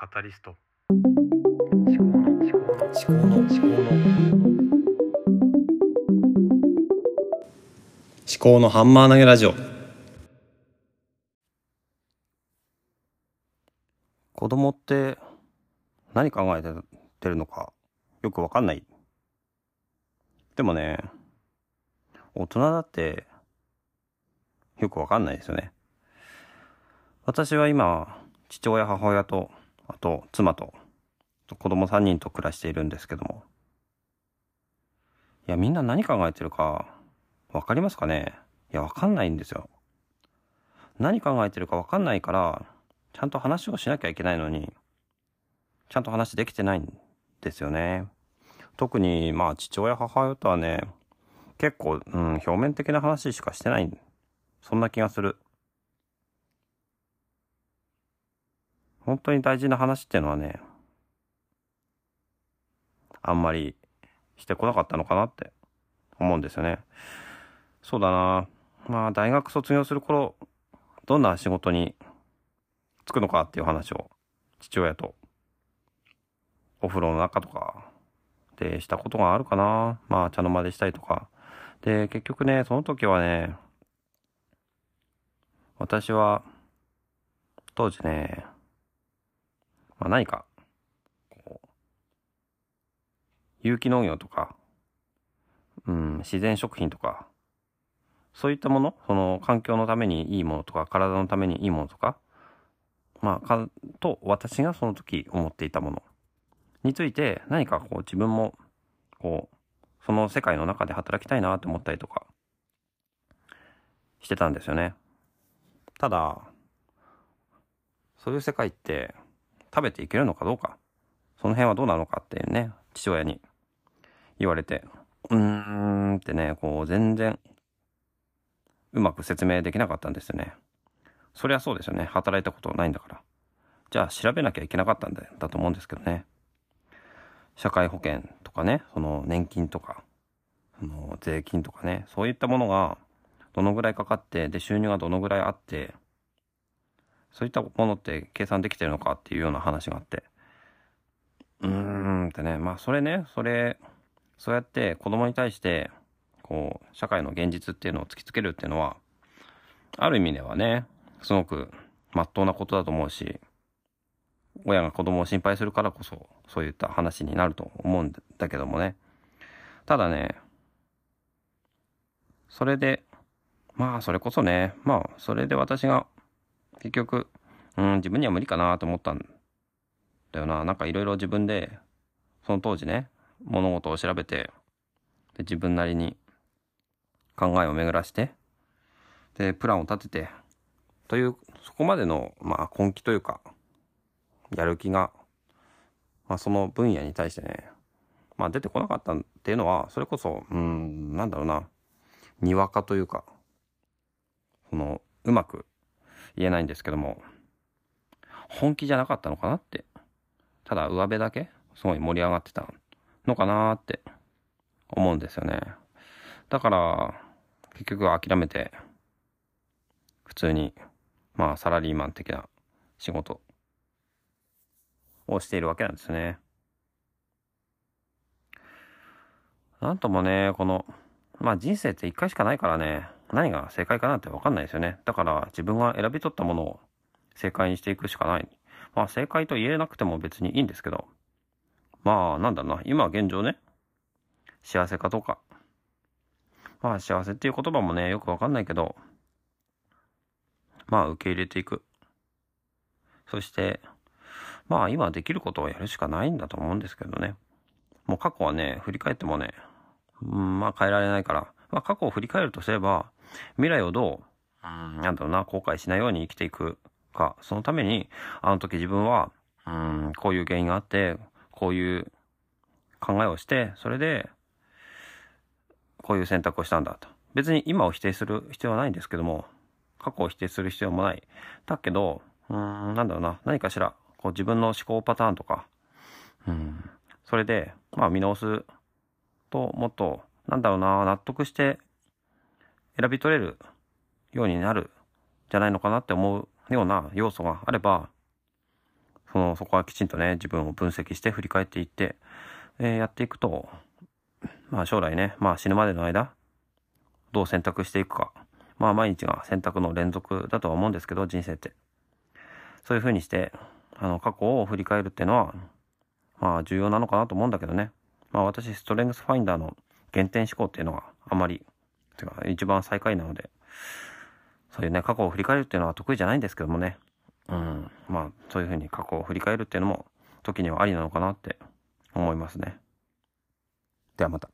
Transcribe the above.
カタリスト。思考の思考の思考の思考の思考のハンマー投げラジオ子供って何考えてるのかよくわかんないでもね大人だってよくわかんないですよね私は今父親母親とあと妻と子供3人と暮らしているんですけども。いやみんな何考えてるかわかりますかね？いやわかんないんですよ。何考えてるかわかんないからちゃんと話をしなきゃいけないのにちゃんと話できてないんですよね。特にまあ父親母親とはね結構、うん、表面的な話しかしてないそんな気がする。本当に大事な話っていうのはね、あんまりしてこなかったのかなって思うんですよね。そうだな。まあ大学卒業する頃、どんな仕事に就くのかっていう話を父親とお風呂の中とかでしたことがあるかな。まあ茶の間でしたりとか。で、結局ね、その時はね、私は当時ね、まあ、何か、こう、有機農業とか、うん、自然食品とか、そういったもの、その環境のためにいいものとか、体のためにいいものとか、まあ、か、と私がその時思っていたものについて何かこう自分も、こう、その世界の中で働きたいなって思ったりとか、してたんですよね。ただ、そういう世界って、食べていけるのかどうか、その辺はどうなのかっていうね、父親に言われて、うーんってね、こう全然うまく説明できなかったんですよね。そりゃそうですよね。働いたことないんだから。じゃあ調べなきゃいけなかったんだだと思うんですけどね。社会保険とかね、その年金とか、その税金とかね、そういったものがどのぐらいかかって、で収入がどのぐらいあって、そういったものって計算できてるのかっていうような話があって。うーんってね、まあそれね、それ、そうやって子供に対して、こう、社会の現実っていうのを突きつけるっていうのは、ある意味ではね、すごく真っ当なことだと思うし、親が子供を心配するからこそ、そういった話になると思うんだけどもね。ただね、それで、まあそれこそね、まあそれで私が結局、うん、自分には無理かなと思ったんだよな。なんかいろいろ自分で、その当時ね、物事を調べて、で自分なりに考えを巡らして、で、プランを立てて、という、そこまでの、まあ、根気というか、やる気が、まあ、その分野に対してね、まあ、出てこなかったっていうのは、それこそ、うん、なんだろうな、にわかというか、その、うまく言えないんですけども、本気じゃなかったのかなって。ただ上辺だけすごい盛り上がってたのかなって思うんですよね。だから、結局諦めて、普通に、まあサラリーマン的な仕事をしているわけなんですね。なんともね、この、まあ人生って一回しかないからね、何が正解かなってわかんないですよね。だから自分が選び取ったものを正解にしていくしかない。まあ正解と言えなくても別にいいんですけど。まあなんだな。今現状ね。幸せかどうか。まあ幸せっていう言葉もね、よくわかんないけど。まあ受け入れていく。そして、まあ今できることをやるしかないんだと思うんですけどね。もう過去はね、振り返ってもね、うん、まあ変えられないから。まあ過去を振り返るとすれば、未来をどう、うん、なんだろうな、後悔しないように生きていくか、そのために、あの時自分は、うん、こういう原因があって、こういう考えをして、それで、こういう選択をしたんだと。別に今を否定する必要はないんですけども、過去を否定する必要もない。だけど、うん、なんだろうな、何かしら、こう自分の思考パターンとか、うん、それで、まあ見直すと、もっと、なんだろうな、納得して選び取れるようになるじゃないのかなって思うような要素があれば、その、そこはきちんとね、自分を分析して振り返っていって、えー、やっていくと、まあ将来ね、まあ死ぬまでの間、どう選択していくか。まあ毎日が選択の連続だとは思うんですけど、人生って。そういう風にして、あの、過去を振り返るっていうのは、まあ重要なのかなと思うんだけどね。まあ私、ストレングスファインダーの減点思考っていうのはあまり、てか一番最下位なので、そういうね、過去を振り返るっていうのは得意じゃないんですけどもね。うん。まあそういうふうに過去を振り返るっていうのも時にはありなのかなって思いますね。ではまた。